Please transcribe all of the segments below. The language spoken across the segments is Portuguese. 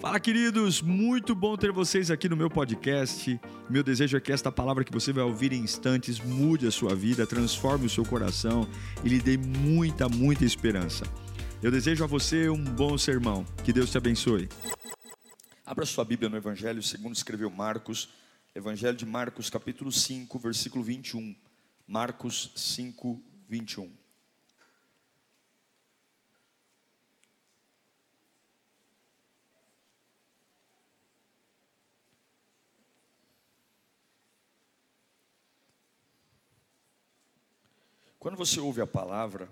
Fala, queridos! Muito bom ter vocês aqui no meu podcast. Meu desejo é que esta palavra que você vai ouvir em instantes mude a sua vida, transforme o seu coração e lhe dê muita, muita esperança. Eu desejo a você um bom sermão. Que Deus te abençoe. Abra sua Bíblia no Evangelho, segundo escreveu Marcos, Evangelho de Marcos, capítulo 5, versículo 21. Marcos 5, 21. Quando você ouve a palavra,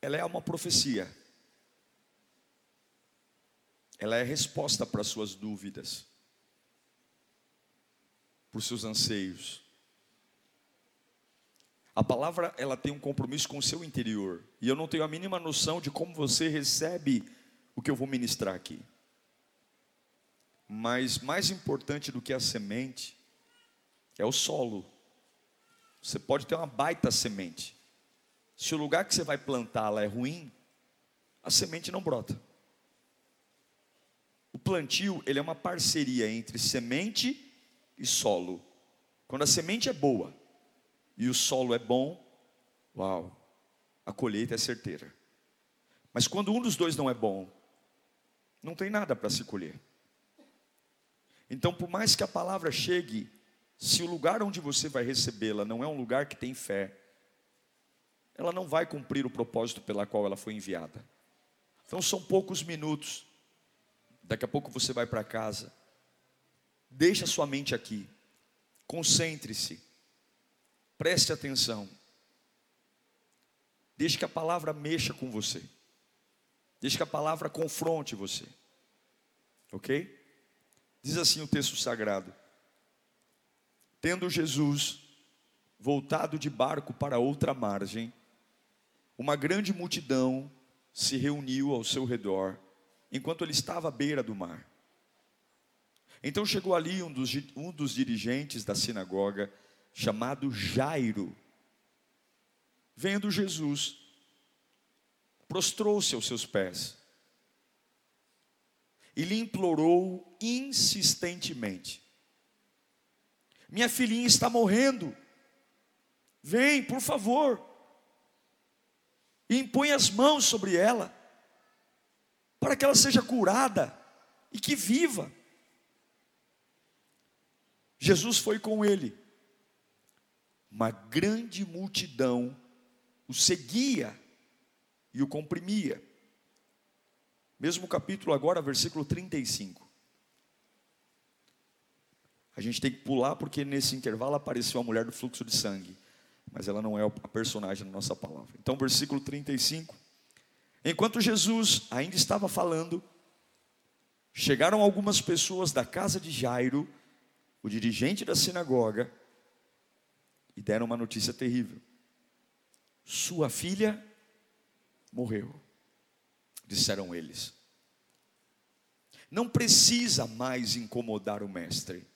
ela é uma profecia. Ela é resposta para suas dúvidas, para os seus anseios. A palavra, ela tem um compromisso com o seu interior, e eu não tenho a mínima noção de como você recebe o que eu vou ministrar aqui. Mas mais importante do que a semente é o solo. Você pode ter uma baita semente. Se o lugar que você vai plantá-la é ruim, a semente não brota. O plantio, ele é uma parceria entre semente e solo. Quando a semente é boa e o solo é bom, uau, a colheita é certeira. Mas quando um dos dois não é bom, não tem nada para se colher. Então, por mais que a palavra chegue se o lugar onde você vai recebê-la não é um lugar que tem fé, ela não vai cumprir o propósito pela qual ela foi enviada. Então são poucos minutos. Daqui a pouco você vai para casa. Deixe a sua mente aqui. Concentre-se. Preste atenção. Deixe que a palavra mexa com você. Deixe que a palavra confronte você. OK? Diz assim o texto sagrado: Tendo Jesus voltado de barco para outra margem, uma grande multidão se reuniu ao seu redor, enquanto ele estava à beira do mar. Então chegou ali um dos, um dos dirigentes da sinagoga, chamado Jairo. Vendo Jesus, prostrou-se aos seus pés e lhe implorou insistentemente: minha filhinha está morrendo. Vem, por favor. E impõe as mãos sobre ela, para que ela seja curada e que viva. Jesus foi com ele. Uma grande multidão o seguia e o comprimia. Mesmo capítulo agora, versículo 35. A gente tem que pular porque nesse intervalo apareceu a mulher do fluxo de sangue, mas ela não é a personagem da nossa palavra. Então, versículo 35. Enquanto Jesus ainda estava falando, chegaram algumas pessoas da casa de Jairo, o dirigente da sinagoga, e deram uma notícia terrível: Sua filha morreu, disseram eles. Não precisa mais incomodar o mestre.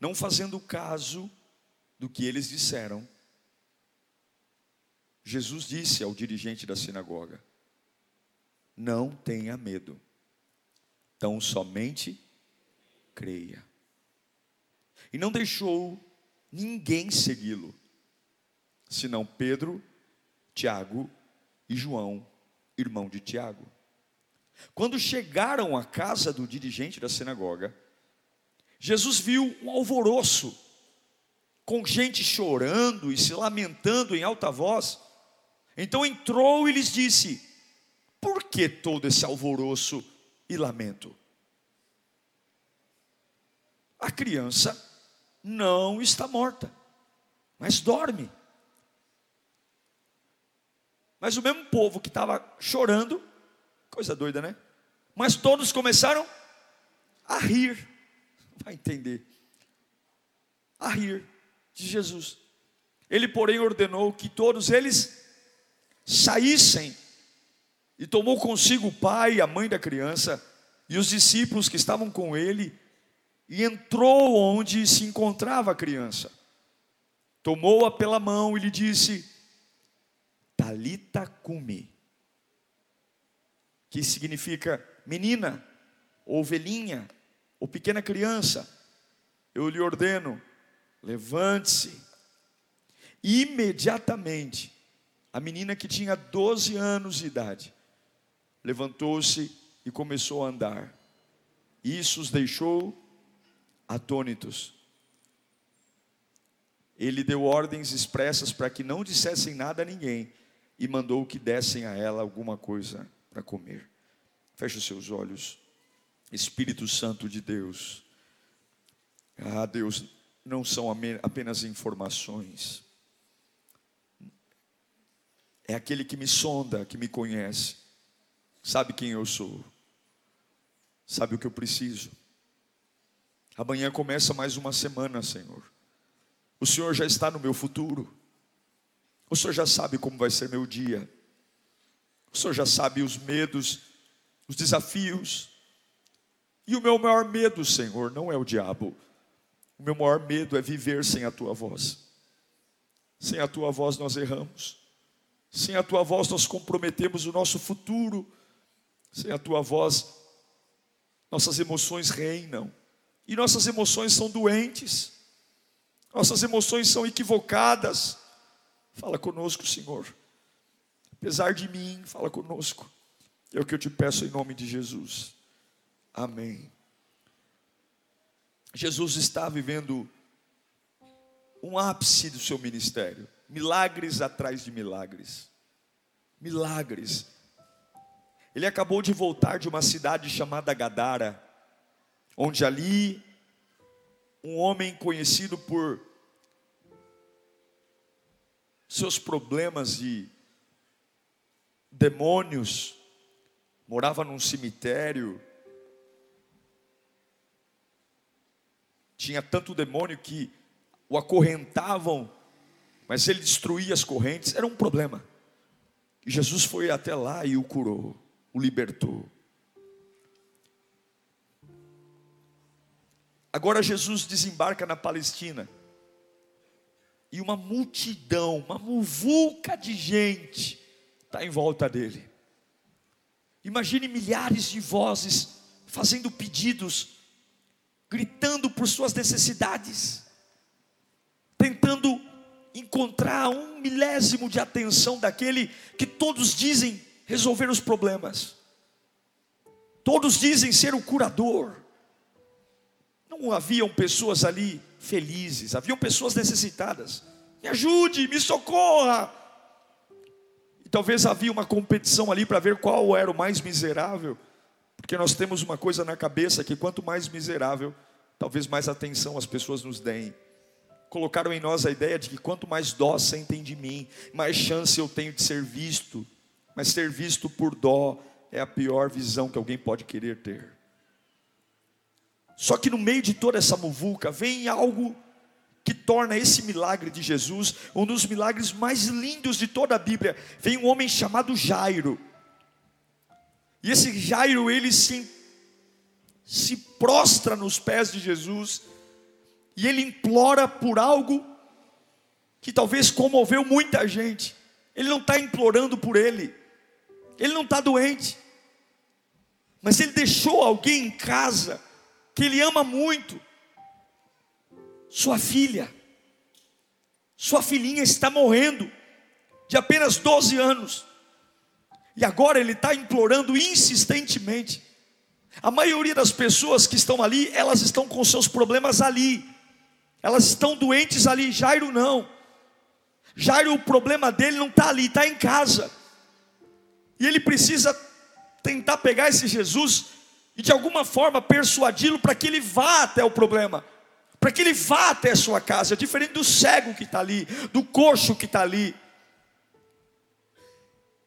Não fazendo caso do que eles disseram, Jesus disse ao dirigente da sinagoga: Não tenha medo, tão somente creia. E não deixou ninguém segui-lo, senão Pedro, Tiago e João, irmão de Tiago. Quando chegaram à casa do dirigente da sinagoga, Jesus viu um alvoroço, com gente chorando e se lamentando em alta voz. Então entrou e lhes disse: Por que todo esse alvoroço e lamento? A criança não está morta, mas dorme. Mas o mesmo povo que estava chorando, coisa doida, né? Mas todos começaram a rir vai entender. A rir de Jesus. Ele, porém, ordenou que todos eles saíssem e tomou consigo o pai e a mãe da criança e os discípulos que estavam com ele e entrou onde se encontrava a criança. Tomou-a pela mão e lhe disse: Talita cumi, que significa menina, ovelhinha, ou pequena criança, eu lhe ordeno, levante-se. Imediatamente, a menina que tinha 12 anos de idade, levantou-se e começou a andar. Isso os deixou atônitos. Ele deu ordens expressas para que não dissessem nada a ninguém e mandou que dessem a ela alguma coisa para comer. Feche os seus olhos. Espírito Santo de Deus. Ah, Deus, não são apenas informações. É aquele que me sonda, que me conhece, sabe quem eu sou, sabe o que eu preciso. Amanhã começa mais uma semana, Senhor. O Senhor já está no meu futuro. O Senhor já sabe como vai ser meu dia. O Senhor já sabe os medos, os desafios. E o meu maior medo, Senhor, não é o diabo. O meu maior medo é viver sem a tua voz. Sem a tua voz nós erramos. Sem a tua voz nós comprometemos o nosso futuro. Sem a tua voz nossas emoções reinam. E nossas emoções são doentes. Nossas emoções são equivocadas. Fala conosco, Senhor. Apesar de mim, fala conosco. É o que eu te peço em nome de Jesus. Amém. Jesus está vivendo um ápice do seu ministério, milagres atrás de milagres. Milagres. Ele acabou de voltar de uma cidade chamada Gadara, onde ali um homem conhecido por seus problemas de demônios, morava num cemitério, tinha tanto demônio que o acorrentavam, mas ele destruía as correntes, era um problema. E Jesus foi até lá e o curou, o libertou. Agora Jesus desembarca na Palestina. E uma multidão, uma muvuca de gente está em volta dele. Imagine milhares de vozes fazendo pedidos, gritando por suas necessidades, tentando encontrar um milésimo de atenção daquele que todos dizem resolver os problemas, todos dizem ser o curador. Não haviam pessoas ali felizes, haviam pessoas necessitadas. Me ajude, me socorra. E talvez havia uma competição ali para ver qual era o mais miserável, porque nós temos uma coisa na cabeça que quanto mais miserável, talvez mais atenção as pessoas nos deem. Colocaram em nós a ideia de que quanto mais dó sentem de mim, mais chance eu tenho de ser visto. Mas ser visto por dó é a pior visão que alguém pode querer ter. Só que no meio de toda essa muvuca vem algo que torna esse milagre de Jesus um dos milagres mais lindos de toda a Bíblia. Vem um homem chamado Jairo. E esse Jairo, ele se, se prostra nos pés de Jesus e ele implora por algo que talvez comoveu muita gente. Ele não está implorando por ele, ele não está doente, mas ele deixou alguém em casa que ele ama muito, sua filha, sua filhinha está morrendo, de apenas 12 anos, e agora ele está implorando insistentemente. A maioria das pessoas que estão ali, elas estão com seus problemas ali, elas estão doentes ali. Jairo não, Jairo, o problema dele não está ali, está em casa, e ele precisa tentar pegar esse Jesus e de alguma forma persuadi-lo para que ele vá até o problema, para que ele vá até a sua casa, diferente do cego que está ali, do coxo que está ali.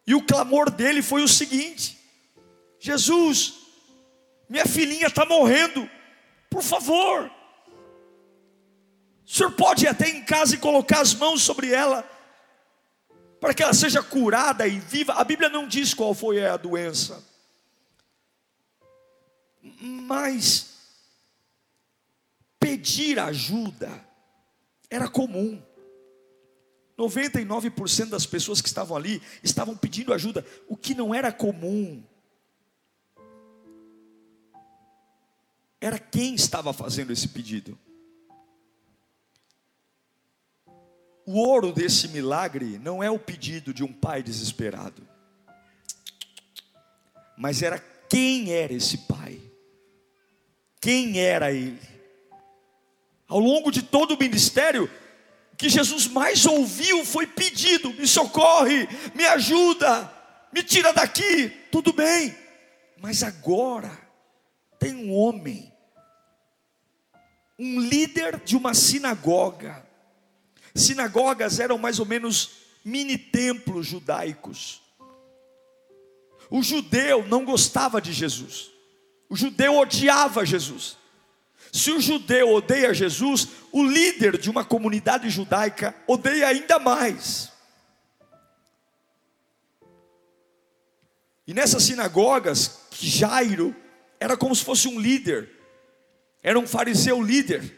E o clamor dele foi o seguinte: Jesus, minha filhinha está morrendo, por favor, o senhor pode ir até em casa e colocar as mãos sobre ela, para que ela seja curada e viva. A Bíblia não diz qual foi a doença mas pedir ajuda era comum. 99% das pessoas que estavam ali estavam pedindo ajuda, o que não era comum. Era quem estava fazendo esse pedido. O ouro desse milagre não é o pedido de um pai desesperado, mas era quem era esse pai, quem era ele. Ao longo de todo o ministério, que Jesus mais ouviu foi pedido: me socorre, me ajuda, me tira daqui, tudo bem, mas agora tem um homem, um líder de uma sinagoga, Sinagogas eram mais ou menos mini templos judaicos. O judeu não gostava de Jesus. O judeu odiava Jesus. Se o judeu odeia Jesus, o líder de uma comunidade judaica odeia ainda mais. E nessas sinagogas, Jairo era como se fosse um líder, era um fariseu líder,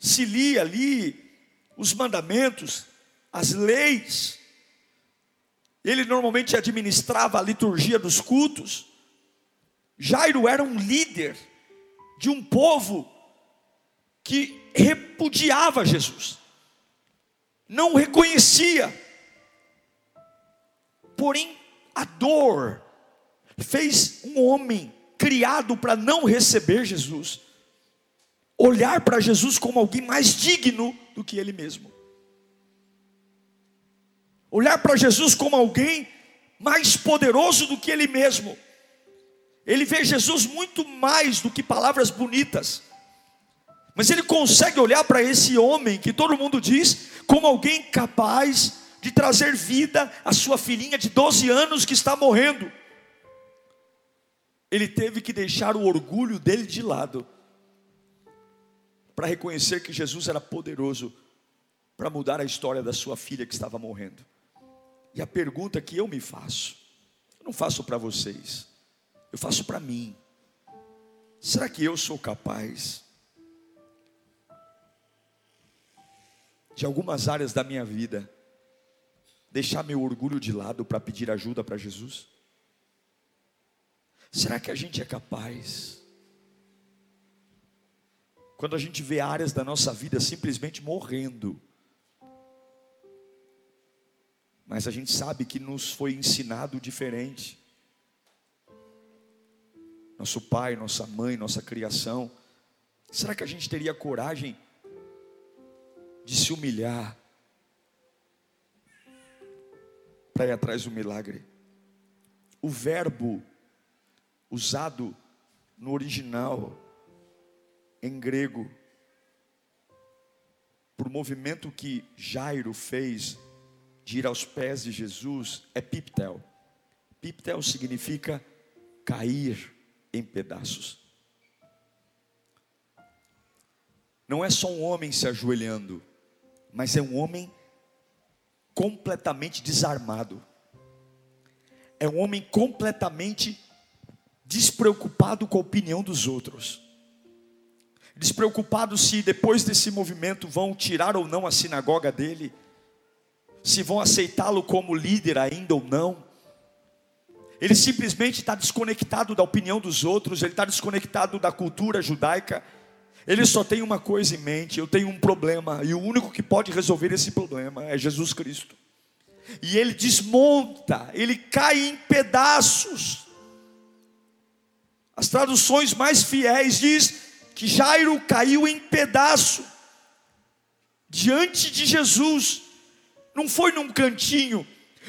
se lia ali os mandamentos, as leis. Ele normalmente administrava a liturgia dos cultos. Jairo era um líder de um povo que repudiava Jesus, não o reconhecia. Porém, a dor fez um homem criado para não receber Jesus olhar para Jesus como alguém mais digno do que ele mesmo. Olhar para Jesus como alguém mais poderoso do que ele mesmo. Ele vê Jesus muito mais do que palavras bonitas. Mas ele consegue olhar para esse homem que todo mundo diz como alguém capaz de trazer vida à sua filhinha de 12 anos que está morrendo. Ele teve que deixar o orgulho dele de lado para reconhecer que Jesus era poderoso para mudar a história da sua filha que estava morrendo. E a pergunta que eu me faço, eu não faço para vocês, eu faço para mim. Será que eu sou capaz de algumas áreas da minha vida deixar meu orgulho de lado para pedir ajuda para Jesus? Será que a gente é capaz quando a gente vê áreas da nossa vida simplesmente morrendo. Mas a gente sabe que nos foi ensinado diferente. Nosso pai, nossa mãe, nossa criação. Será que a gente teria coragem de se humilhar para ir atrás do milagre? O verbo usado no original em grego, por movimento que Jairo fez de ir aos pés de Jesus, é piptel. Piptel significa cair em pedaços. Não é só um homem se ajoelhando, mas é um homem completamente desarmado. É um homem completamente despreocupado com a opinião dos outros despreocupado se depois desse movimento vão tirar ou não a sinagoga dele, se vão aceitá-lo como líder ainda ou não. Ele simplesmente está desconectado da opinião dos outros, ele está desconectado da cultura judaica. Ele só tem uma coisa em mente: eu tenho um problema, e o único que pode resolver esse problema é Jesus Cristo. E ele desmonta, ele cai em pedaços. As traduções mais fiéis diz que Jairo caiu em pedaço diante de Jesus. Não foi num cantinho,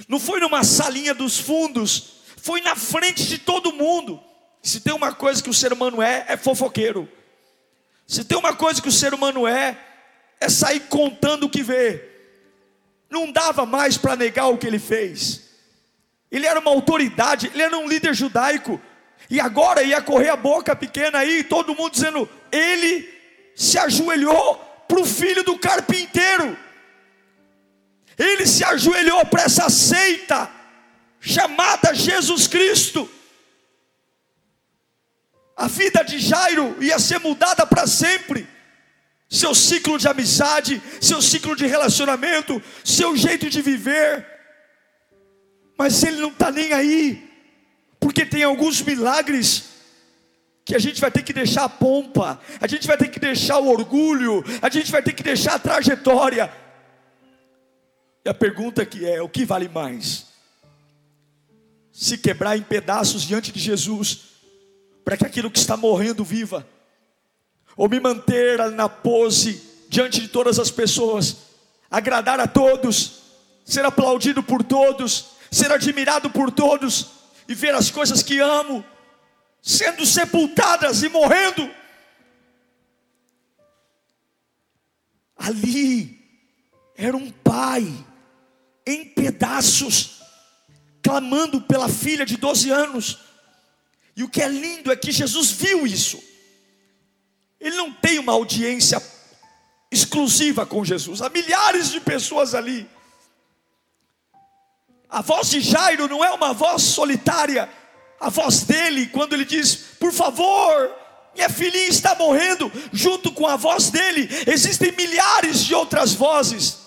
não foi numa salinha dos fundos, foi na frente de todo mundo. Se tem uma coisa que o ser humano é, é fofoqueiro. Se tem uma coisa que o ser humano é, é sair contando o que vê. Não dava mais para negar o que ele fez. Ele era uma autoridade, ele era um líder judaico. E agora ia correr a boca pequena aí, todo mundo dizendo: ele se ajoelhou para o filho do carpinteiro, ele se ajoelhou para essa seita chamada Jesus Cristo. A vida de Jairo ia ser mudada para sempre. Seu ciclo de amizade, seu ciclo de relacionamento, seu jeito de viver. Mas ele não está nem aí, porque tem alguns milagres que a gente vai ter que deixar a pompa, a gente vai ter que deixar o orgulho, a gente vai ter que deixar a trajetória. E a pergunta que é: o que vale mais? Se quebrar em pedaços diante de Jesus, para que aquilo que está morrendo viva, ou me manter na pose diante de todas as pessoas, agradar a todos, ser aplaudido por todos, ser admirado por todos e ver as coisas que amo sendo sepultadas e morrendo. Ali era um pai em pedaços, clamando pela filha de 12 anos. E o que é lindo é que Jesus viu isso. Ele não tem uma audiência exclusiva com Jesus, há milhares de pessoas ali. A voz de Jairo não é uma voz solitária, a voz dele, quando ele diz: Por favor, minha filhinha está morrendo, junto com a voz dele, existem milhares de outras vozes.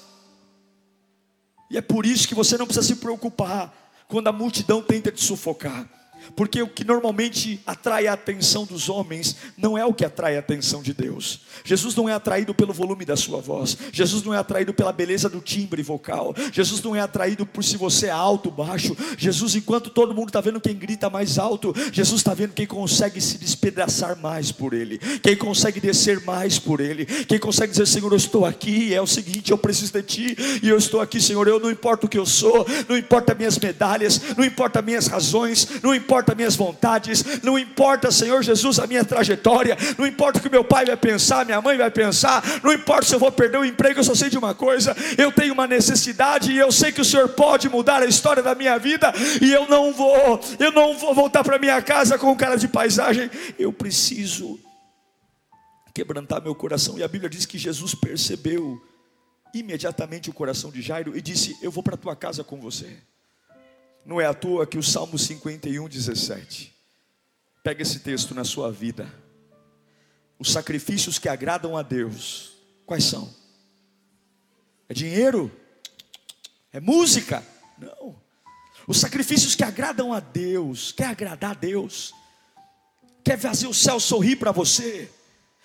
E é por isso que você não precisa se preocupar quando a multidão tenta te sufocar. Porque o que normalmente atrai a atenção dos homens não é o que atrai a atenção de Deus. Jesus não é atraído pelo volume da sua voz. Jesus não é atraído pela beleza do timbre vocal. Jesus não é atraído por se você é alto, baixo. Jesus, enquanto todo mundo está vendo quem grita mais alto, Jesus está vendo quem consegue se despedaçar mais por Ele, quem consegue descer mais por Ele, quem consegue dizer: Senhor, eu estou aqui. É o seguinte, eu preciso de Ti e eu estou aqui, Senhor. Eu não importa o que eu sou, não importa minhas medalhas, não importa minhas razões, não importa importa minhas vontades, não importa, Senhor Jesus, a minha trajetória, não importa o que meu pai vai pensar, minha mãe vai pensar, não importa se eu vou perder o emprego, eu só sei de uma coisa: eu tenho uma necessidade e eu sei que o Senhor pode mudar a história da minha vida, e eu não vou, eu não vou voltar para minha casa com cara de paisagem, eu preciso quebrantar meu coração, e a Bíblia diz que Jesus percebeu imediatamente o coração de Jairo e disse: Eu vou para tua casa com você. Não é à toa que o Salmo 51, 17. Pega esse texto na sua vida. Os sacrifícios que agradam a Deus, quais são? É dinheiro? É música? Não. Os sacrifícios que agradam a Deus, quer agradar a Deus, quer fazer o céu sorrir para você,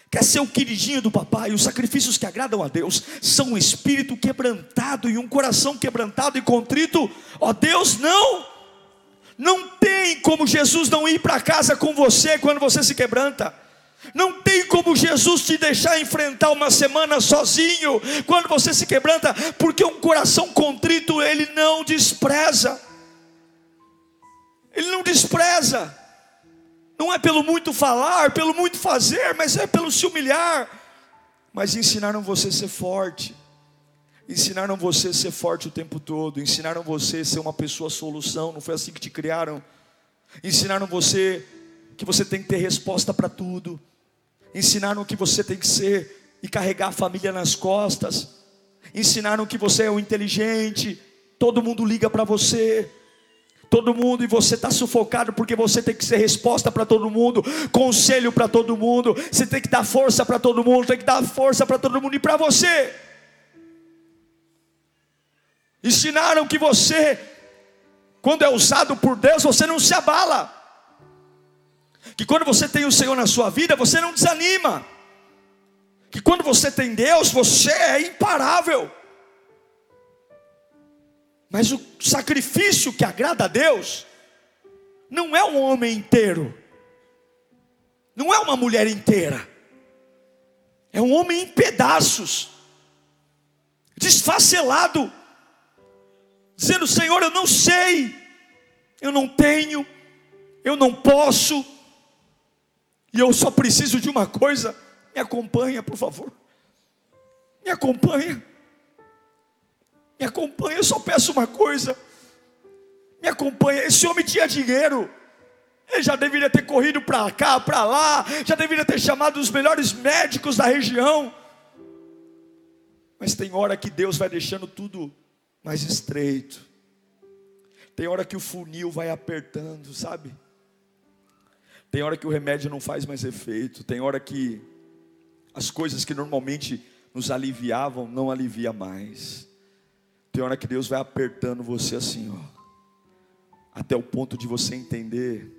quer ser o queridinho do papai. Os sacrifícios que agradam a Deus são um espírito quebrantado e um coração quebrantado e contrito. Ó Deus, não, não tem como Jesus não ir para casa com você quando você se quebranta. Não tem como Jesus te deixar enfrentar uma semana sozinho quando você se quebranta, porque um coração contrito ele não despreza. Ele não despreza. Não é pelo muito falar, pelo muito fazer, mas é pelo se humilhar. Mas ensinaram você a ser forte. Ensinaram você a ser forte o tempo todo. Ensinaram você a ser uma pessoa solução. Não foi assim que te criaram. Ensinaram você que você tem que ter resposta para tudo. Ensinaram que você tem que ser e carregar a família nas costas. Ensinaram que você é o inteligente. Todo mundo liga para você todo mundo e você está sufocado porque você tem que ser resposta para todo mundo, conselho para todo mundo, você tem que dar força para todo mundo, tem que dar força para todo mundo e para você. Ensinaram que você, quando é usado por Deus, você não se abala, que quando você tem o Senhor na sua vida, você não desanima, que quando você tem Deus, você é imparável. Mas o sacrifício que agrada a Deus não é um homem inteiro, não é uma mulher inteira, é um homem em pedaços, desfacelado, dizendo: Senhor, eu não sei, eu não tenho, eu não posso, e eu só preciso de uma coisa, me acompanha, por favor, me acompanha. Me acompanha, eu só peço uma coisa. Me acompanha. Esse homem tinha dinheiro. Ele já deveria ter corrido para cá, para lá, já deveria ter chamado os melhores médicos da região. Mas tem hora que Deus vai deixando tudo mais estreito. Tem hora que o funil vai apertando, sabe? Tem hora que o remédio não faz mais efeito. Tem hora que as coisas que normalmente nos aliviavam não alivia mais. Tem hora que Deus vai apertando você assim, ó, até o ponto de você entender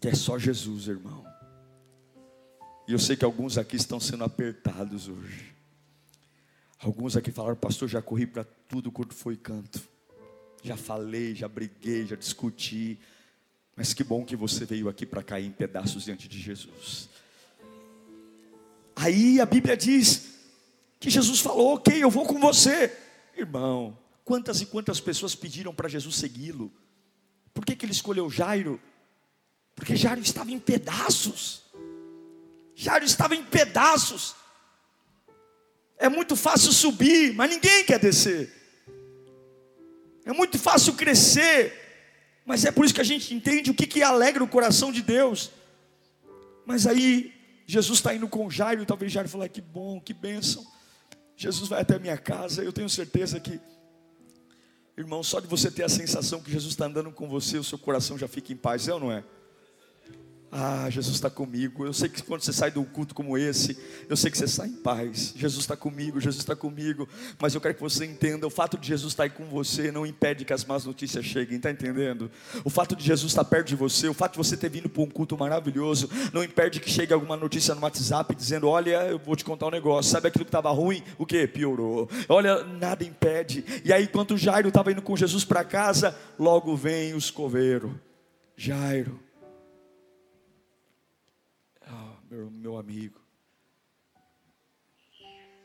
que é só Jesus, irmão. E eu sei que alguns aqui estão sendo apertados hoje. Alguns aqui falaram, pastor, já corri para tudo quanto foi canto. Já falei, já briguei, já discuti. Mas que bom que você veio aqui para cair em pedaços diante de Jesus. Aí a Bíblia diz que Jesus falou: Ok, eu vou com você. Irmão, quantas e quantas pessoas pediram para Jesus segui-lo? Por que, que ele escolheu Jairo? Porque Jairo estava em pedaços. Jairo estava em pedaços. É muito fácil subir, mas ninguém quer descer. É muito fácil crescer, mas é por isso que a gente entende o que, que alegra o coração de Deus. Mas aí, Jesus está indo com Jairo, talvez Jairo fale: que bom, que bênção. Jesus vai até a minha casa, eu tenho certeza que, irmão, só de você ter a sensação que Jesus está andando com você, o seu coração já fica em paz, é ou não é? Ah, Jesus está comigo. Eu sei que quando você sai de um culto como esse, eu sei que você sai em paz. Jesus está comigo, Jesus está comigo. Mas eu quero que você entenda: o fato de Jesus estar aí com você não impede que as más notícias cheguem, está entendendo? O fato de Jesus estar perto de você, o fato de você ter vindo para um culto maravilhoso, não impede que chegue alguma notícia no WhatsApp dizendo: Olha, eu vou te contar um negócio. Sabe aquilo que estava ruim? O que? Piorou. Olha, nada impede. E aí, enquanto Jairo estava indo com Jesus para casa, logo vem o escoveiro. Jairo meu, meu amigo.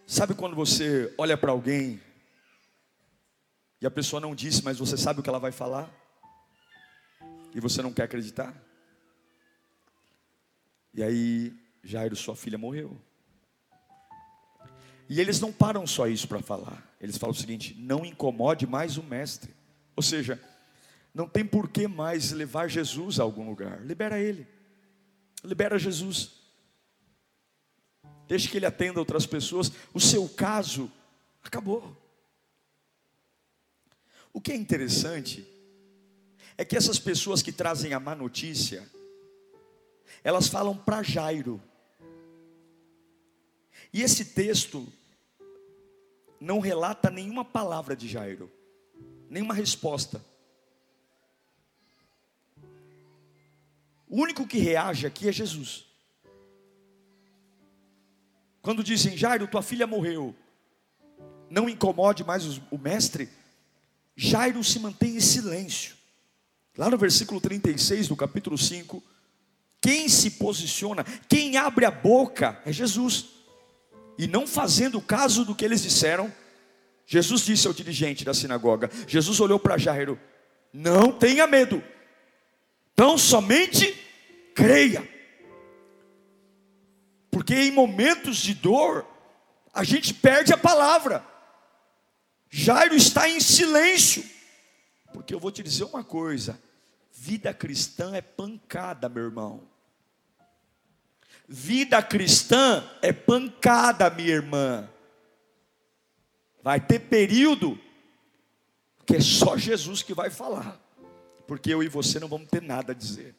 Sabe quando você olha para alguém e a pessoa não disse, mas você sabe o que ela vai falar? E você não quer acreditar? E aí, Jairo, sua filha morreu. E eles não param só isso para falar. Eles falam o seguinte: não incomode mais o mestre. Ou seja, não tem por que mais levar Jesus a algum lugar. Libera ele. Libera Jesus deixe que ele atenda outras pessoas, o seu caso acabou. O que é interessante é que essas pessoas que trazem a má notícia, elas falam para Jairo. E esse texto não relata nenhuma palavra de Jairo, nenhuma resposta. O único que reage aqui é Jesus. Quando dizem, Jairo, tua filha morreu, não incomode mais o mestre, Jairo se mantém em silêncio. Lá no versículo 36 do capítulo 5, quem se posiciona, quem abre a boca é Jesus. E não fazendo caso do que eles disseram, Jesus disse ao dirigente da sinagoga: Jesus olhou para Jairo, não tenha medo, tão somente creia. Porque em momentos de dor, a gente perde a palavra. Jairo está em silêncio. Porque eu vou te dizer uma coisa: vida cristã é pancada, meu irmão. Vida cristã é pancada, minha irmã. Vai ter período que é só Jesus que vai falar, porque eu e você não vamos ter nada a dizer.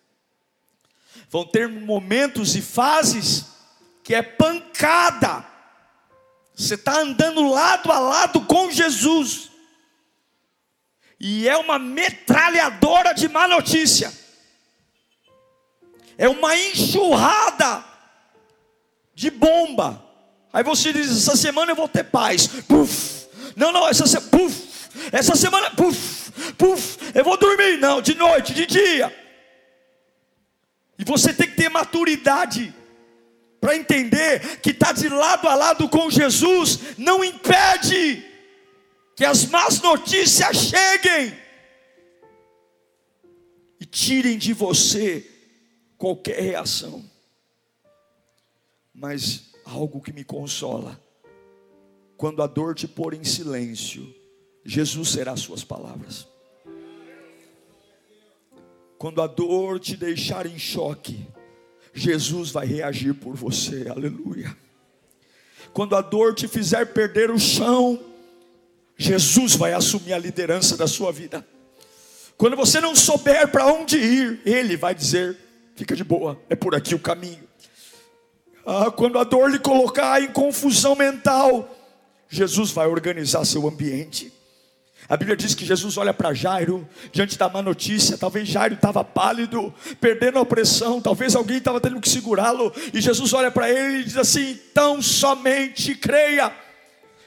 Vão ter momentos e fases que é pancada. Você está andando lado a lado com Jesus, e é uma metralhadora de má notícia, é uma enxurrada de bomba. Aí você diz: essa semana eu vou ter paz. Puf. Não, não, essa semana, puf. Essa semana, puf, puf. Eu vou dormir, não, de noite, de dia. E você tem que ter maturidade para entender que está de lado a lado com Jesus não impede que as más notícias cheguem e tirem de você qualquer reação. Mas algo que me consola, quando a dor te pôr em silêncio, Jesus será suas palavras. Quando a dor te deixar em choque, Jesus vai reagir por você, aleluia. Quando a dor te fizer perder o chão, Jesus vai assumir a liderança da sua vida. Quando você não souber para onde ir, Ele vai dizer: fica de boa, é por aqui o caminho. Ah, quando a dor lhe colocar em confusão mental, Jesus vai organizar seu ambiente. A Bíblia diz que Jesus olha para Jairo, diante da má notícia. Talvez Jairo estava pálido, perdendo a opressão. Talvez alguém estava tendo que segurá-lo. E Jesus olha para ele e diz assim: Então somente creia.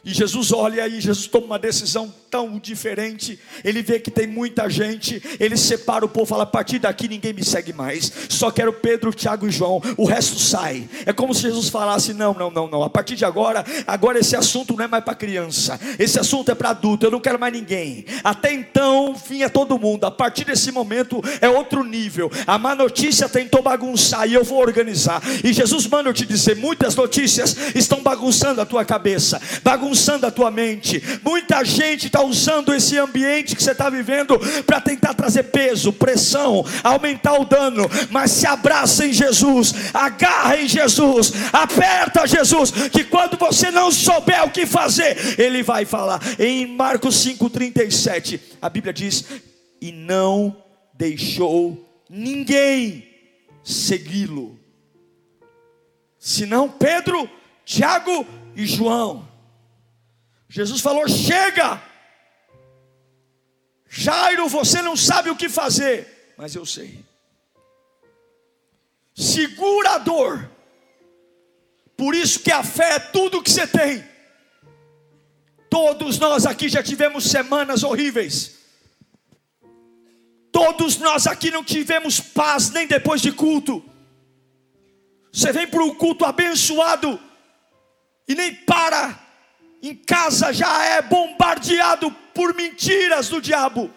E Jesus olha e Jesus toma uma decisão tão diferente. Ele vê que tem muita gente, ele separa o povo, fala: a partir daqui ninguém me segue mais. Só quero Pedro, Tiago e João. O resto sai. É como se Jesus falasse: não, não, não, não. A partir de agora, agora esse assunto não é mais para criança. Esse assunto é para adulto. Eu não quero mais ninguém. Até então vinha todo mundo. A partir desse momento é outro nível. A má notícia tentou bagunçar e eu vou organizar. E Jesus manda eu te dizer: muitas notícias estão bagunçando a tua cabeça, bagunçando a tua mente. Muita gente está usando esse ambiente que você está vivendo para tentar trazer peso, pressão, aumentar o dano, mas se abraça em Jesus, agarra em Jesus, aperta Jesus, que quando você não souber o que fazer, Ele vai falar. Em Marcos 5,37, a Bíblia diz: E não deixou ninguém segui-lo, senão Pedro, Tiago e João. Jesus falou: chega, Jairo, você não sabe o que fazer, mas eu sei. Segura a dor. Por isso que a fé é tudo que você tem. Todos nós aqui já tivemos semanas horríveis. Todos nós aqui não tivemos paz nem depois de culto. Você vem para um culto abençoado e nem para. Em casa já é bombardeado por mentiras do diabo.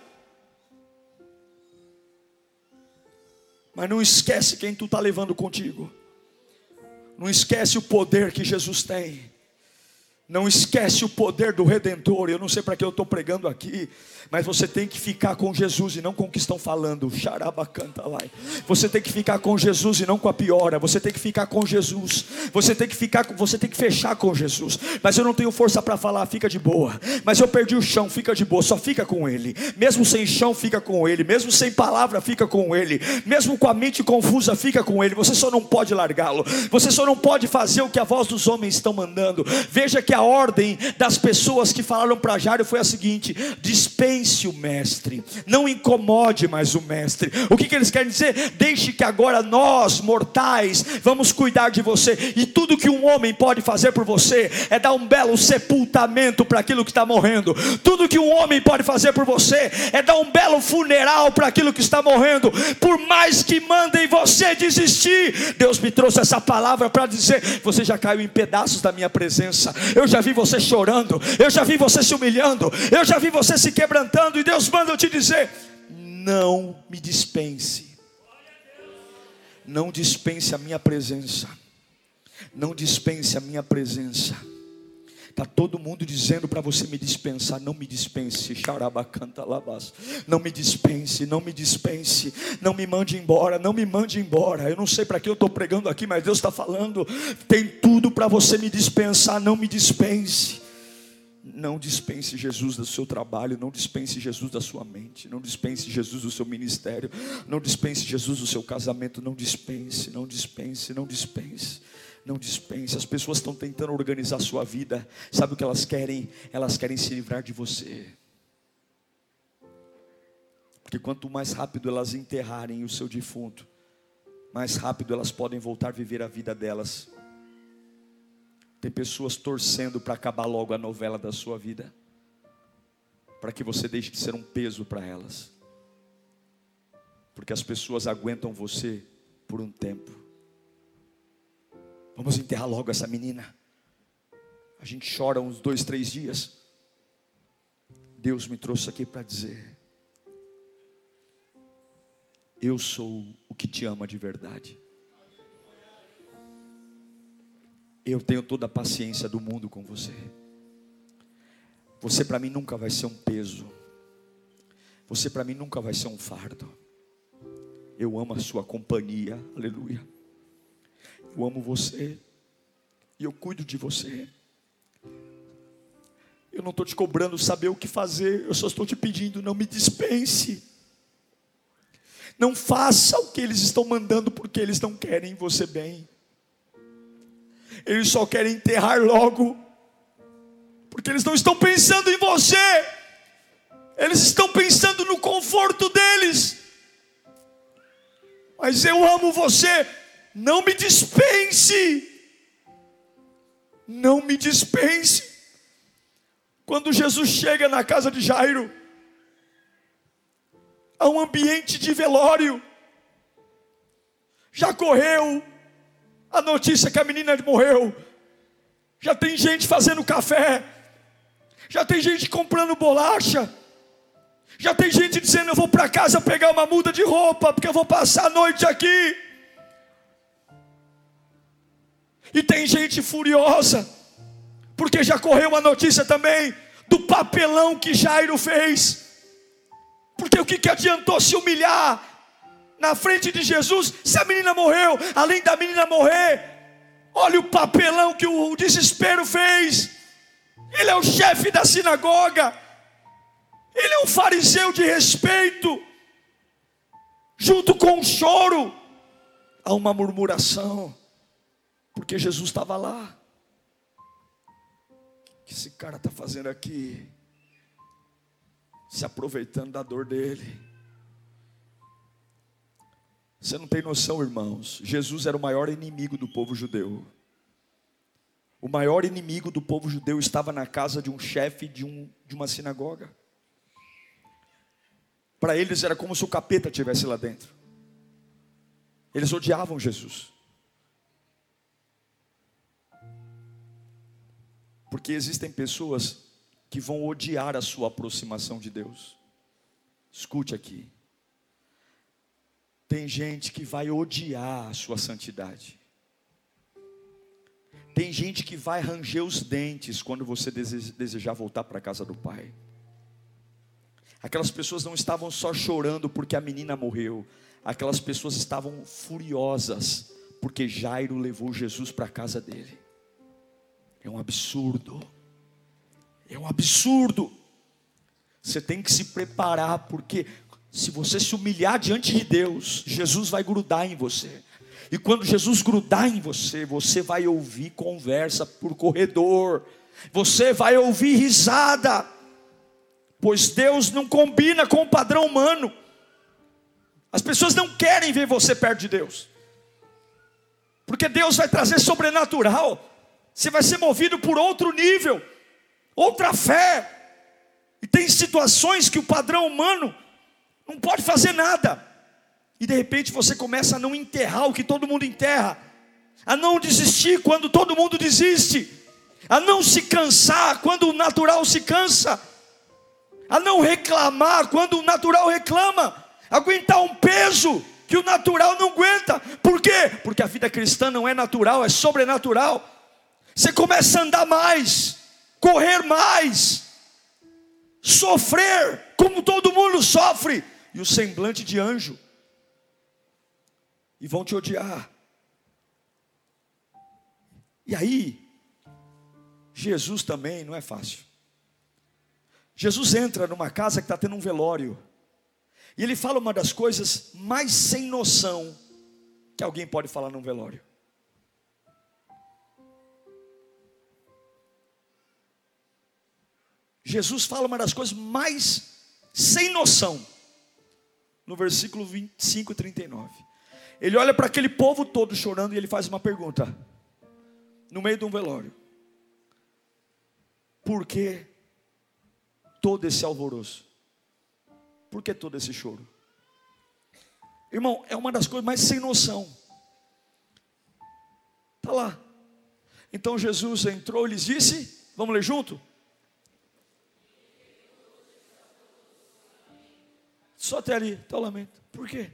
Mas não esquece quem tu está levando contigo. Não esquece o poder que Jesus tem. Não esquece o poder do Redentor. Eu não sei para que eu estou pregando aqui, mas você tem que ficar com Jesus e não com o que estão falando. Xaraba canta lá. Você tem que ficar com Jesus e não com a piora. Você tem que ficar com Jesus. Você tem que ficar, você tem que fechar com Jesus. Mas eu não tenho força para falar, fica de boa. Mas eu perdi o chão, fica de boa. Só fica com Ele. Mesmo sem chão, fica com Ele. Mesmo sem palavra, fica com Ele. Mesmo com a mente confusa, fica com Ele. Você só não pode largá-lo. Você só não pode fazer o que a voz dos homens estão mandando. Veja que a ordem das pessoas que falaram para Jairo foi a seguinte: dispense o mestre, não incomode mais o mestre. O que, que eles querem dizer? Deixe que agora nós, mortais, vamos cuidar de você, e tudo que um homem pode fazer por você é dar um belo sepultamento para aquilo que está morrendo, tudo que um homem pode fazer por você é dar um belo funeral para aquilo que está morrendo, por mais que mandem você desistir. Deus me trouxe essa palavra para dizer: você já caiu em pedaços da minha presença, eu já vi você chorando, eu já vi você se humilhando, eu já vi você se quebrantando cantando, e Deus manda eu te dizer: não me dispense, não dispense a minha presença, não dispense a minha presença. Está todo mundo dizendo para você me dispensar, não me dispense, xarabacanta labas. Não me dispense, não me dispense, não me mande embora, não me mande embora. Eu não sei para que eu estou pregando aqui, mas Deus está falando. Tem tudo para você me dispensar, não me dispense. Não dispense Jesus do seu trabalho, não dispense Jesus da sua mente, não dispense Jesus do seu ministério, não dispense Jesus do seu casamento, não dispense, não dispense, não dispense. Não dispense, as pessoas estão tentando organizar a sua vida, sabe o que elas querem? Elas querem se livrar de você. Porque quanto mais rápido elas enterrarem o seu defunto, mais rápido elas podem voltar a viver a vida delas. Tem pessoas torcendo para acabar logo a novela da sua vida, para que você deixe de ser um peso para elas, porque as pessoas aguentam você por um tempo. Vamos enterrar logo essa menina. A gente chora uns dois, três dias. Deus me trouxe aqui para dizer: Eu sou o que te ama de verdade. Eu tenho toda a paciência do mundo com você. Você para mim nunca vai ser um peso. Você para mim nunca vai ser um fardo. Eu amo a sua companhia, aleluia. Eu amo você e eu cuido de você. Eu não estou te cobrando saber o que fazer, eu só estou te pedindo, não me dispense. Não faça o que eles estão mandando porque eles não querem você bem. Eles só querem enterrar logo, porque eles não estão pensando em você. Eles estão pensando no conforto deles. Mas eu amo você, não me dispense. Não me dispense. Quando Jesus chega na casa de Jairo, há um ambiente de velório. Já correu a notícia que a menina morreu. Já tem gente fazendo café. Já tem gente comprando bolacha. Já tem gente dizendo: Eu vou para casa pegar uma muda de roupa, porque eu vou passar a noite aqui. E tem gente furiosa, porque já correu a notícia também do papelão que Jairo fez. Porque o que, que adiantou se humilhar na frente de Jesus se a menina morreu? Além da menina morrer, olha o papelão que o desespero fez. Ele é o chefe da sinagoga, ele é um fariseu de respeito, junto com o choro, há uma murmuração porque Jesus estava lá. O que esse cara está fazendo aqui? Se aproveitando da dor dele. Você não tem noção, irmãos. Jesus era o maior inimigo do povo judeu. O maior inimigo do povo judeu estava na casa de um chefe de, um, de uma sinagoga. Para eles era como se o capeta estivesse lá dentro. Eles odiavam Jesus. Porque existem pessoas que vão odiar a sua aproximação de Deus. Escute aqui. Tem gente que vai odiar a sua santidade. Tem gente que vai ranger os dentes quando você desejar voltar para a casa do pai. Aquelas pessoas não estavam só chorando porque a menina morreu, aquelas pessoas estavam furiosas porque Jairo levou Jesus para a casa dele. É um absurdo. É um absurdo. Você tem que se preparar, porque se você se humilhar diante de Deus, Jesus vai grudar em você. E quando Jesus grudar em você, você vai ouvir conversa por corredor, você vai ouvir risada, pois Deus não combina com o padrão humano. As pessoas não querem ver você perto de Deus, porque Deus vai trazer sobrenatural. Você vai ser movido por outro nível, outra fé. E tem situações que o padrão humano não pode fazer nada. E de repente você começa a não enterrar o que todo mundo enterra, a não desistir quando todo mundo desiste, a não se cansar quando o natural se cansa, a não reclamar quando o natural reclama, aguentar um peso que o natural não aguenta. Por quê? Porque a vida cristã não é natural, é sobrenatural. Você começa a andar mais, correr mais, sofrer como todo mundo sofre, e o semblante de anjo, e vão te odiar. E aí, Jesus também não é fácil. Jesus entra numa casa que está tendo um velório, e ele fala uma das coisas mais sem noção que alguém pode falar num velório. Jesus fala uma das coisas mais sem noção, no versículo 25 e 39. Ele olha para aquele povo todo chorando e ele faz uma pergunta, no meio de um velório: Por que todo esse alvoroço? Por que todo esse choro? Irmão, é uma das coisas mais sem noção. Está lá. Então Jesus entrou e lhes disse: Vamos ler junto? Só até ali, está o lamento. Por quê?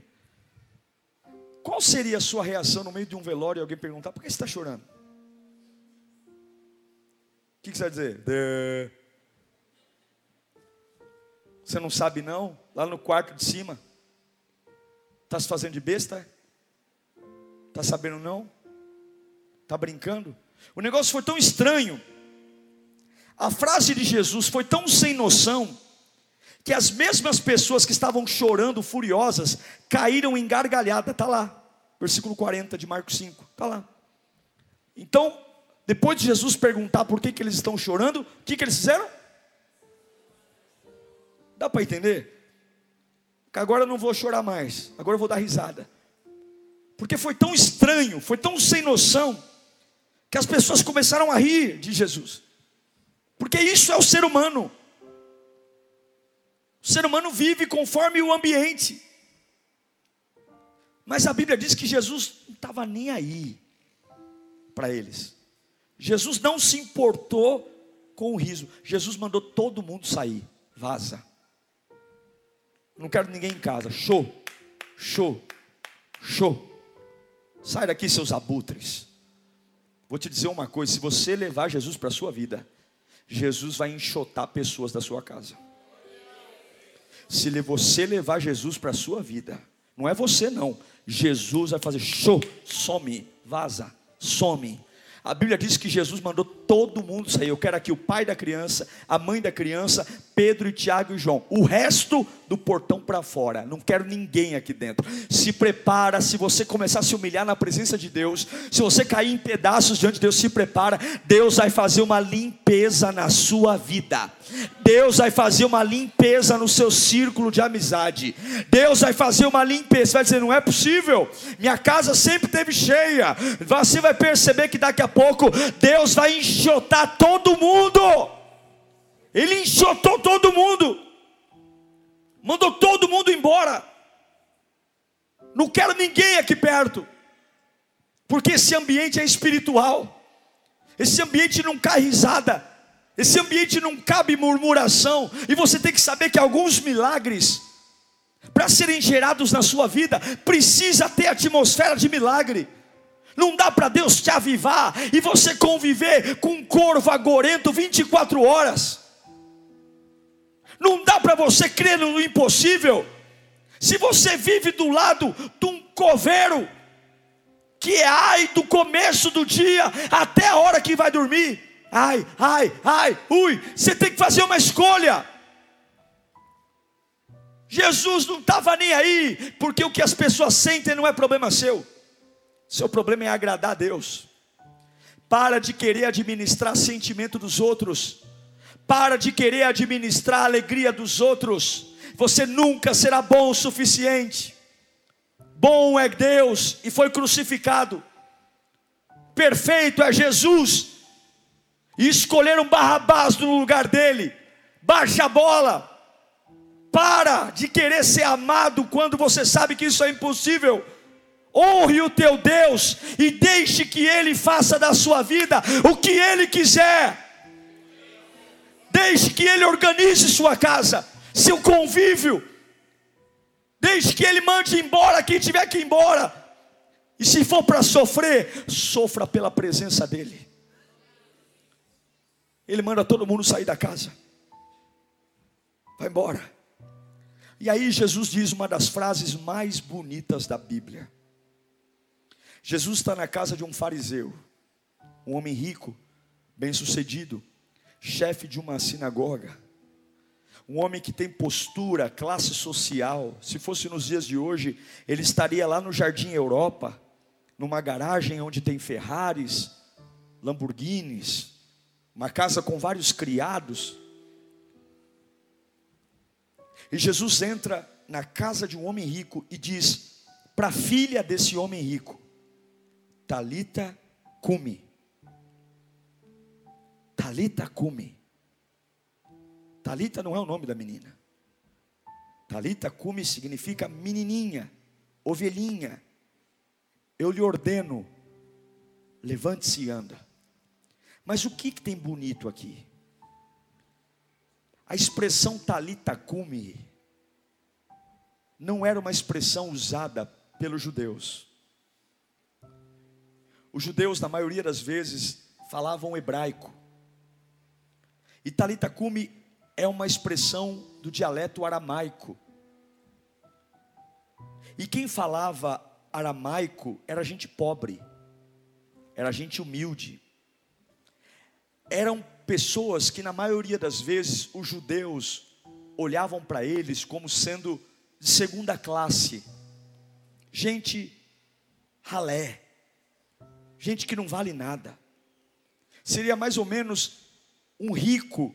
Qual seria a sua reação no meio de um velório e alguém perguntar: por que você está chorando? O que, você vai dizer? Você não sabe não? Lá no quarto de cima. Está se fazendo de besta? Está sabendo não? Está brincando? O negócio foi tão estranho. A frase de Jesus foi tão sem noção que as mesmas pessoas que estavam chorando furiosas caíram em gargalhada, está lá, versículo 40 de Marcos 5, está lá. Então, depois de Jesus perguntar por que, que eles estão chorando, o que, que eles fizeram? Dá para entender? Que agora eu não vou chorar mais, agora eu vou dar risada. Porque foi tão estranho, foi tão sem noção, que as pessoas começaram a rir de Jesus. Porque isso é o ser humano. O ser humano vive conforme o ambiente. Mas a Bíblia diz que Jesus não estava nem aí para eles. Jesus não se importou com o riso. Jesus mandou todo mundo sair. Vaza. Não quero ninguém em casa. Show. Show. Show. Sai daqui, seus abutres. Vou te dizer uma coisa: se você levar Jesus para a sua vida, Jesus vai enxotar pessoas da sua casa. Se você levar Jesus para a sua vida, não é você não. Jesus vai fazer show, some, vaza, some. A Bíblia diz que Jesus mandou todo mundo sair. Eu quero aqui o pai da criança, a mãe da criança, Pedro Tiago e João. O resto do portão para fora. Não quero ninguém aqui dentro. Se prepara, se você começar a se humilhar na presença de Deus, se você cair em pedaços diante de Deus, se prepara. Deus vai fazer uma limpeza na sua vida. Deus vai fazer uma limpeza no seu círculo de amizade. Deus vai fazer uma limpeza. Vai dizer, não é possível. Minha casa sempre teve cheia. Você vai perceber que daqui a pouco Deus vai enxotar todo mundo. Ele enxotou todo mundo. Mandou todo mundo embora. Não quero ninguém aqui perto. Porque esse ambiente é espiritual. Esse ambiente não cai risada. Esse ambiente não cabe murmuração. E você tem que saber que alguns milagres, para serem gerados na sua vida, precisa ter atmosfera de milagre. Não dá para Deus te avivar e você conviver com um corvo agorento 24 horas. Não dá para você crer no impossível. Se você vive do lado de um coveiro, que é ai do começo do dia até a hora que vai dormir. Ai, ai, ai, ui, você tem que fazer uma escolha. Jesus não estava nem aí, porque o que as pessoas sentem não é problema seu. Seu problema é agradar a Deus. Para de querer administrar sentimento dos outros. Para de querer administrar a alegria dos outros. Você nunca será bom o suficiente. Bom é Deus e foi crucificado. Perfeito é Jesus. E escolheram Barrabás no lugar dele. Baixa a bola. Para de querer ser amado quando você sabe que isso é impossível. Honre o teu Deus e deixe que Ele faça da sua vida o que Ele quiser. Deixe que Ele organize sua casa, seu convívio. Deixe que Ele mande embora quem tiver que ir embora. E se for para sofrer, sofra pela presença dEle. Ele manda todo mundo sair da casa. Vai embora. E aí Jesus diz uma das frases mais bonitas da Bíblia. Jesus está na casa de um fariseu, um homem rico, bem-sucedido, chefe de uma sinagoga, um homem que tem postura, classe social. Se fosse nos dias de hoje, ele estaria lá no Jardim Europa, numa garagem onde tem Ferraris, Lamborghinis, uma casa com vários criados. E Jesus entra na casa de um homem rico e diz para a filha desse homem rico: Talita Kumi. Talita Kumi. Talita não é o nome da menina. Talita Kumi significa menininha, ovelhinha. Eu lhe ordeno, levante-se e anda. Mas o que, que tem bonito aqui? A expressão Talita Kumi não era uma expressão usada pelos judeus. Os judeus, na maioria das vezes, falavam hebraico. E Talitacume é uma expressão do dialeto aramaico. E quem falava aramaico era gente pobre, era gente humilde. Eram pessoas que, na maioria das vezes, os judeus olhavam para eles como sendo de segunda classe, gente ralé gente que não vale nada. Seria mais ou menos um rico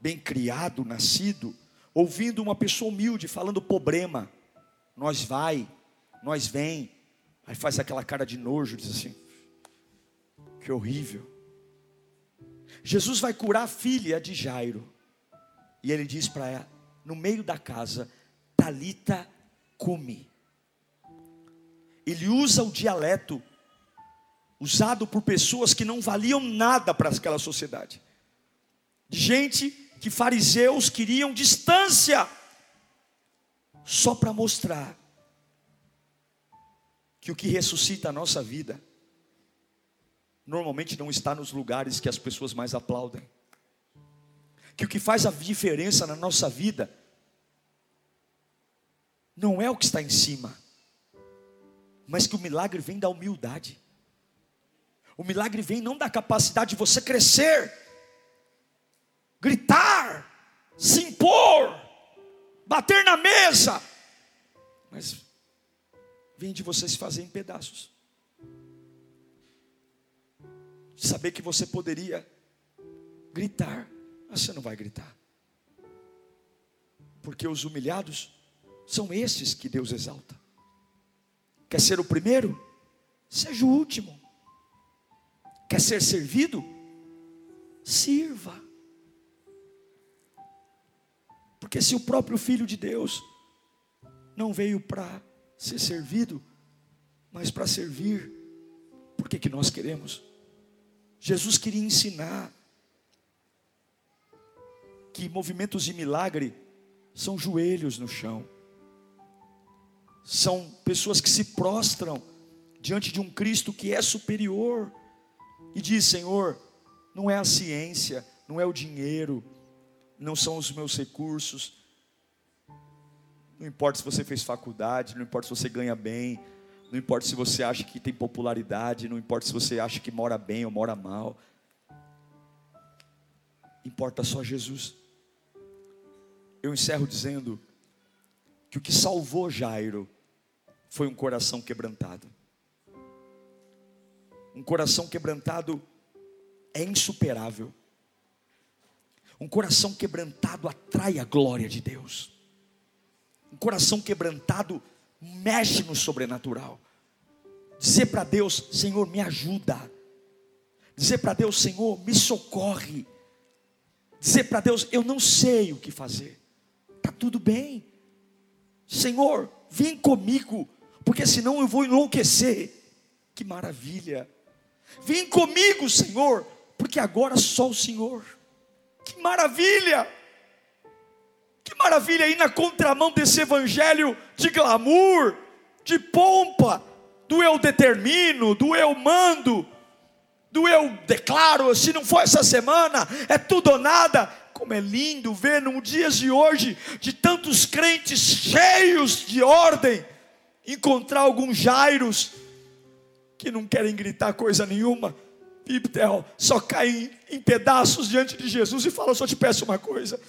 bem criado, nascido, ouvindo uma pessoa humilde falando problema, nós vai, nós vem, aí faz aquela cara de nojo, diz assim, que horrível. Jesus vai curar a filha de Jairo, e ele diz para ela, no meio da casa, Talita cume. Ele usa o dialeto usado por pessoas que não valiam nada para aquela sociedade. De gente que fariseus queriam distância, só para mostrar que o que ressuscita a nossa vida normalmente não está nos lugares que as pessoas mais aplaudem. Que o que faz a diferença na nossa vida não é o que está em cima, mas que o milagre vem da humildade. O milagre vem não da capacidade de você crescer, gritar, se impor, bater na mesa, mas vem de você se fazer em pedaços. Saber que você poderia gritar, mas você não vai gritar, porque os humilhados são esses que Deus exalta. Quer ser o primeiro? Seja o último. Quer ser servido? Sirva. Porque se o próprio Filho de Deus não veio para ser servido, mas para servir, por que, que nós queremos? Jesus queria ensinar que movimentos de milagre são joelhos no chão, são pessoas que se prostram diante de um Cristo que é superior e diz: Senhor, não é a ciência, não é o dinheiro, não são os meus recursos, não importa se você fez faculdade, não importa se você ganha bem, não importa se você acha que tem popularidade, não importa se você acha que mora bem ou mora mal, importa só Jesus. Eu encerro dizendo que o que salvou Jairo foi um coração quebrantado. Um coração quebrantado é insuperável. Um coração quebrantado atrai a glória de Deus. Um coração quebrantado mexe no sobrenatural. Dizer para Deus, Senhor, me ajuda. Dizer para Deus, Senhor, me socorre. Dizer para Deus, eu não sei o que fazer. Tá tudo bem. Senhor, vem comigo, porque senão eu vou enlouquecer. Que maravilha. Vem comigo, Senhor, porque agora só o Senhor. Que maravilha! Que maravilha aí na contramão desse evangelho de glamour, de pompa, do eu determino, do eu mando, do eu declaro, se não for essa semana, é tudo ou nada. Como é lindo ver nos dias de hoje, de tantos crentes cheios de ordem, encontrar alguns Jairos que não querem gritar coisa nenhuma, Piptel, só caem em pedaços diante de Jesus e falam: só te peço uma coisa,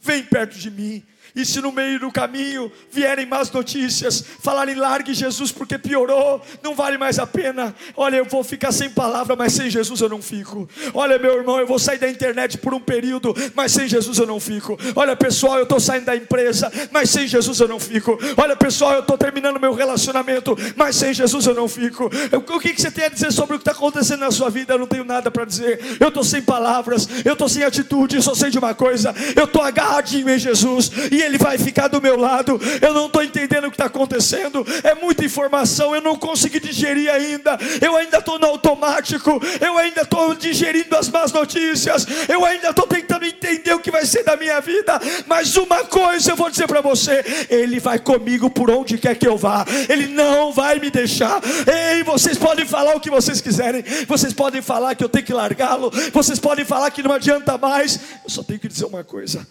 vem perto de mim e se no meio do caminho vierem más notícias, falarem largue Jesus porque piorou, não vale mais a pena. Olha, eu vou ficar sem palavra, mas sem Jesus eu não fico. Olha, meu irmão, eu vou sair da internet por um período, mas sem Jesus eu não fico. Olha, pessoal, eu estou saindo da empresa, mas sem Jesus eu não fico. Olha, pessoal, eu estou terminando meu relacionamento, mas sem Jesus eu não fico. O que, que você tem a dizer sobre o que está acontecendo na sua vida? Eu não tenho nada para dizer. Eu estou sem palavras, eu estou sem atitude, só sei de uma coisa: eu estou agarradinho em Jesus e ele vai ficar do meu lado. Eu não estou entendendo o que está acontecendo. É muita informação, eu não consegui digerir ainda. Eu ainda estou no automático. Eu ainda estou digerindo as más notícias. Eu ainda estou tentando entender o que vai ser da minha vida. Mas uma coisa eu vou dizer para você: Ele vai comigo por onde quer que eu vá. Ele não vai me deixar. Ei, vocês podem falar o que vocês quiserem. Vocês podem falar que eu tenho que largá-lo. Vocês podem falar que não adianta mais. Eu só tenho que dizer uma coisa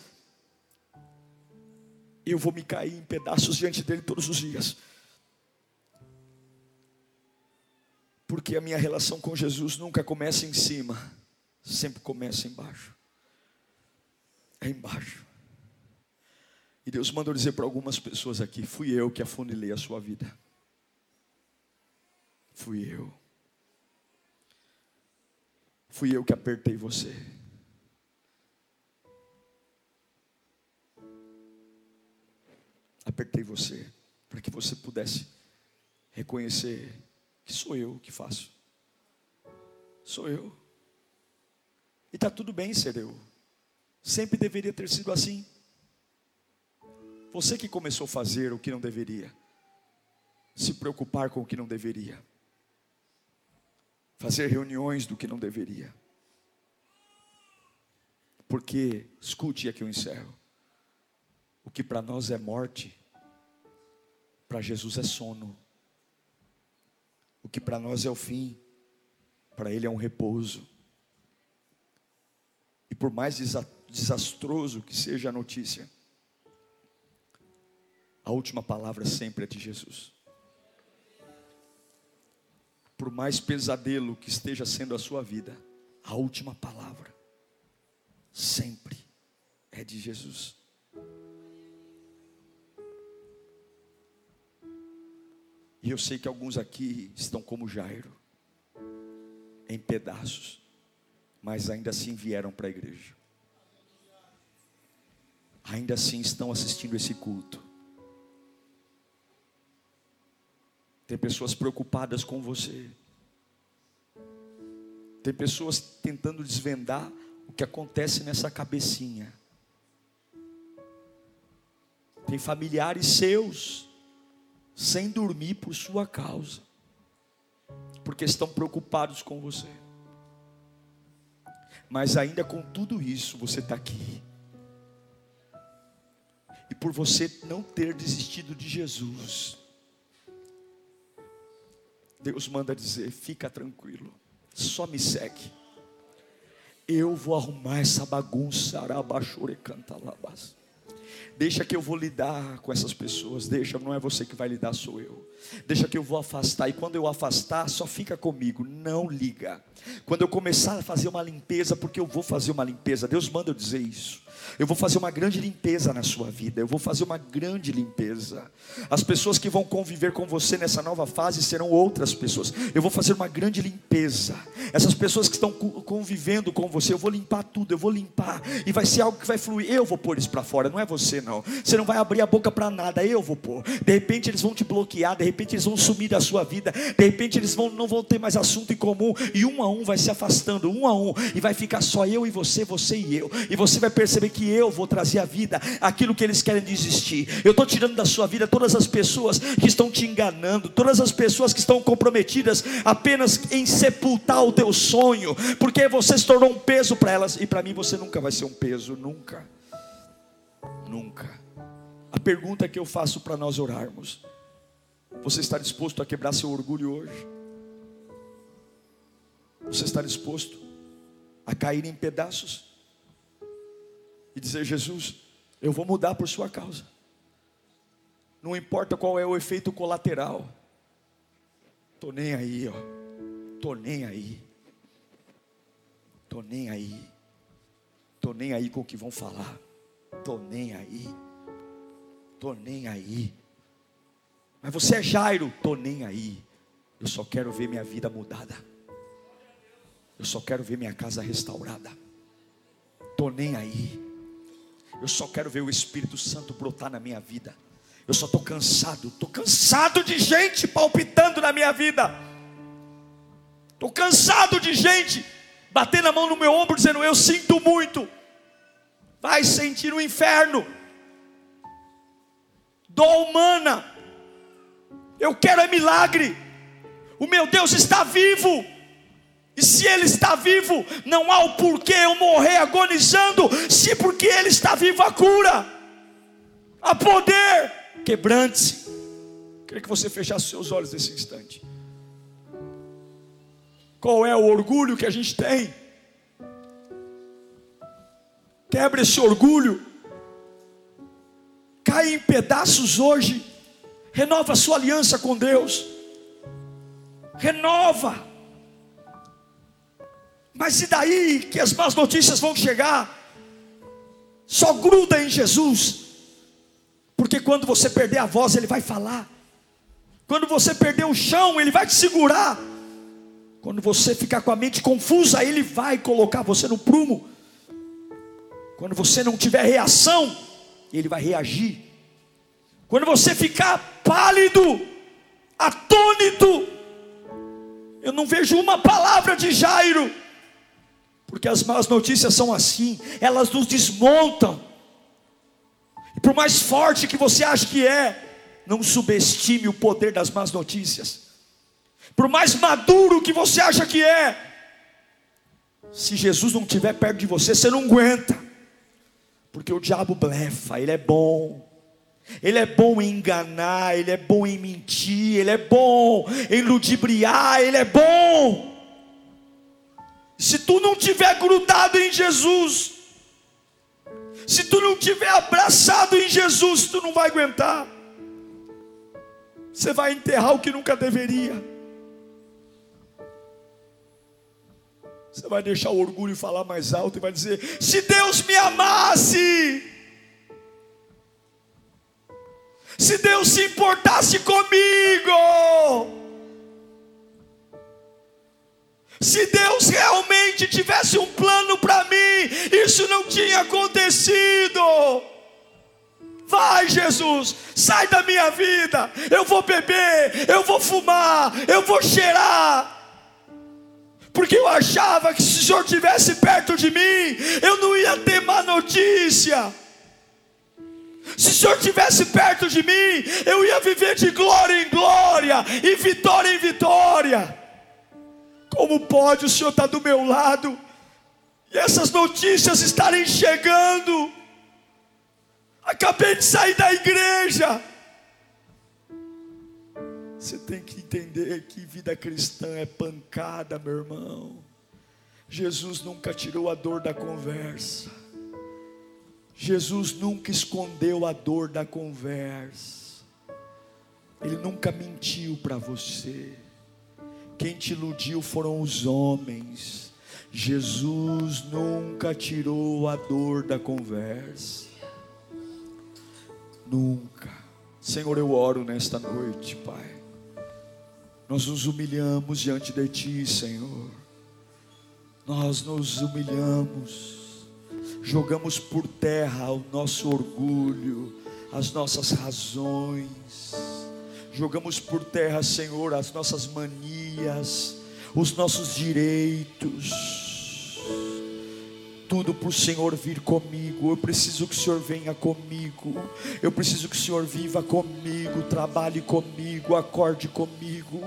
eu vou me cair em pedaços diante dele todos os dias. Porque a minha relação com Jesus nunca começa em cima, sempre começa embaixo. É embaixo. E Deus mandou dizer para algumas pessoas aqui: fui eu que afunilei a sua vida. Fui eu. Fui eu que apertei você. Apertei você, para que você pudesse reconhecer que sou eu que faço. Sou eu. E está tudo bem ser eu. Sempre deveria ter sido assim. Você que começou a fazer o que não deveria, se preocupar com o que não deveria, fazer reuniões do que não deveria. Porque, escute aqui eu encerro. O que para nós é morte, para Jesus é sono. O que para nós é o fim, para Ele é um repouso. E por mais desastroso que seja a notícia, a última palavra sempre é de Jesus. Por mais pesadelo que esteja sendo a sua vida, a última palavra sempre é de Jesus. E eu sei que alguns aqui estão como Jairo, em pedaços, mas ainda assim vieram para a igreja. Ainda assim estão assistindo esse culto. Tem pessoas preocupadas com você. Tem pessoas tentando desvendar o que acontece nessa cabecinha. Tem familiares seus sem dormir por sua causa, porque estão preocupados com você. Mas ainda com tudo isso, você está aqui. E por você não ter desistido de Jesus, Deus manda dizer: fica tranquilo, só me segue. Eu vou arrumar essa bagunça, arabachure canta labas. Deixa que eu vou lidar com essas pessoas. Deixa, não é você que vai lidar, sou eu. Deixa que eu vou afastar. E quando eu afastar, só fica comigo. Não liga. Quando eu começar a fazer uma limpeza, porque eu vou fazer uma limpeza. Deus manda eu dizer isso. Eu vou fazer uma grande limpeza na sua vida. Eu vou fazer uma grande limpeza. As pessoas que vão conviver com você nessa nova fase serão outras pessoas. Eu vou fazer uma grande limpeza. Essas pessoas que estão convivendo com você, eu vou limpar tudo. Eu vou limpar. E vai ser algo que vai fluir. Eu vou pôr isso para fora. Não é você, não. Você não vai abrir a boca para nada. Eu vou pôr. De repente eles vão te bloquear. De repente eles vão sumir da sua vida. De repente eles vão, não vão ter mais assunto em comum. E um a um vai se afastando. Um a um. E vai ficar só eu e você, você e eu. E você vai perceber que eu vou trazer à vida aquilo que eles querem desistir. Eu estou tirando da sua vida todas as pessoas que estão te enganando, todas as pessoas que estão comprometidas apenas em sepultar o teu sonho, porque você se tornou um peso para elas e para mim você nunca vai ser um peso, nunca. Nunca. A pergunta que eu faço para nós orarmos: você está disposto a quebrar seu orgulho hoje? Você está disposto a cair em pedaços? E dizer: Jesus, eu vou mudar por Sua causa. Não importa qual é o efeito colateral. Tô nem aí, ó. Tô nem aí. Tô nem aí. Tô nem aí com o que vão falar. Tô nem aí. Tô nem aí. Mas você é Jairo, tô nem aí. Eu só quero ver minha vida mudada. Eu só quero ver minha casa restaurada. Tô nem aí. Eu só quero ver o Espírito Santo brotar na minha vida. Eu só estou cansado, estou cansado de gente palpitando na minha vida. Estou cansado de gente batendo a mão no meu ombro dizendo: Eu sinto muito. Vai sentir o inferno. Dó humana. Eu quero é milagre. O meu Deus está vivo. E se Ele está vivo, não há o porquê eu morrer agonizando, se porque Ele está vivo a cura, a poder, quebrante-se. Queria que você fechasse seus olhos nesse instante. Qual é o orgulho que a gente tem? Quebra esse orgulho, cai em pedaços hoje, renova a sua aliança com Deus, renova mas e daí que as más notícias vão chegar? Só gruda em Jesus. Porque quando você perder a voz, ele vai falar. Quando você perder o chão, ele vai te segurar. Quando você ficar com a mente confusa, ele vai colocar você no prumo. Quando você não tiver reação, ele vai reagir. quando você ficar pálido, atônito, eu não vejo uma palavra de Jairo, porque as más notícias são assim, elas nos desmontam, e por mais forte que você ache que é, não subestime o poder das más notícias, por mais maduro que você acha que é, se Jesus não estiver perto de você, você não aguenta, porque o diabo blefa, ele é bom, ele é bom em enganar, ele é bom em mentir, ele é bom em ludibriar, ele é bom. Se tu não tiver grudado em Jesus, se tu não tiver abraçado em Jesus, tu não vai aguentar. Você vai enterrar o que nunca deveria. Você vai deixar o orgulho falar mais alto e vai dizer: se Deus me amasse, se Deus se importasse comigo, se Deus realmente tivesse um plano para mim, isso não tinha acontecido. Vai, Jesus, sai da minha vida. Eu vou beber, eu vou fumar, eu vou cheirar. Porque eu achava que se o Senhor estivesse perto de mim, eu não ia ter má notícia. Se o Senhor estivesse perto de mim, eu ia viver de glória em glória e vitória em vitória. Como pode o Senhor estar do meu lado e essas notícias estarem chegando? Acabei de sair da igreja. Você tem que entender que vida cristã é pancada, meu irmão. Jesus nunca tirou a dor da conversa. Jesus nunca escondeu a dor da conversa. Ele nunca mentiu para você. Quem te iludiu foram os homens. Jesus nunca tirou a dor da conversa. Nunca. Senhor, eu oro nesta noite, Pai. Nós nos humilhamos diante de Ti, Senhor. Nós nos humilhamos, jogamos por terra o nosso orgulho, as nossas razões jogamos por terra, Senhor, as nossas manias, os nossos direitos tudo para o Senhor vir comigo. Eu preciso que o Senhor venha comigo. Eu preciso que o Senhor viva comigo, trabalhe comigo, acorde comigo.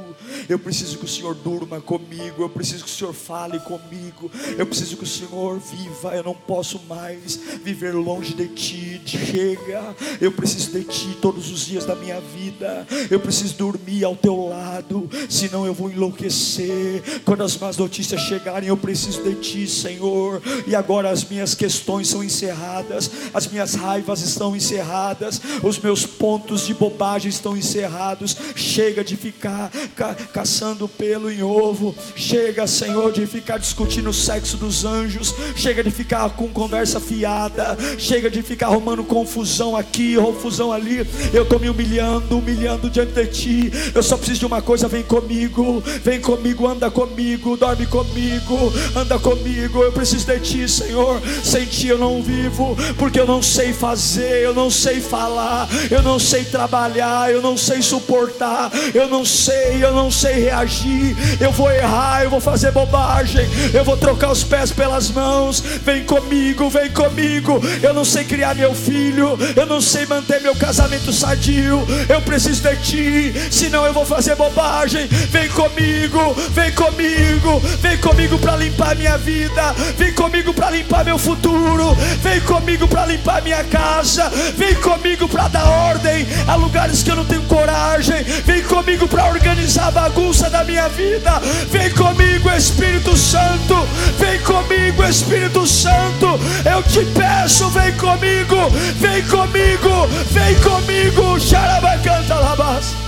Eu preciso que o Senhor durma comigo. Eu preciso que o Senhor fale comigo. Eu preciso que o Senhor viva. Eu não posso mais viver longe de Ti. Chega. Eu preciso de Ti todos os dias da minha vida. Eu preciso dormir ao Teu lado, senão eu vou enlouquecer. Quando as más notícias chegarem, eu preciso de Ti, Senhor. E agora agora as minhas questões são encerradas, as minhas raivas estão encerradas, os meus pontos de bobagem estão encerrados. Chega de ficar ca caçando pelo em ovo, chega, Senhor, de ficar discutindo o sexo dos anjos, chega de ficar com conversa fiada, chega de ficar arrumando confusão aqui, confusão ali. Eu estou me humilhando, humilhando diante de Ti. Eu só preciso de uma coisa: vem comigo, vem comigo, anda comigo, dorme comigo, anda comigo. Eu preciso de Ti, Senhor. Sem ti eu não vivo, porque eu não sei fazer, eu não sei falar, eu não sei trabalhar, eu não sei suportar, eu não sei, eu não sei reagir. Eu vou errar, eu vou fazer bobagem, eu vou trocar os pés pelas mãos. Vem comigo, vem comigo. Eu não sei criar meu filho, eu não sei manter meu casamento sadio. Eu preciso de ti, senão eu vou fazer bobagem. Vem comigo, vem comigo, vem comigo para limpar minha vida, vem comigo para limpar meu futuro, vem comigo para limpar minha casa, vem comigo para dar ordem a lugares que eu não tenho coragem, vem comigo para organizar a bagunça da minha vida, vem comigo, Espírito Santo, vem comigo, Espírito Santo, eu te peço, vem comigo, vem comigo, vem comigo, Xarabacanta Labas.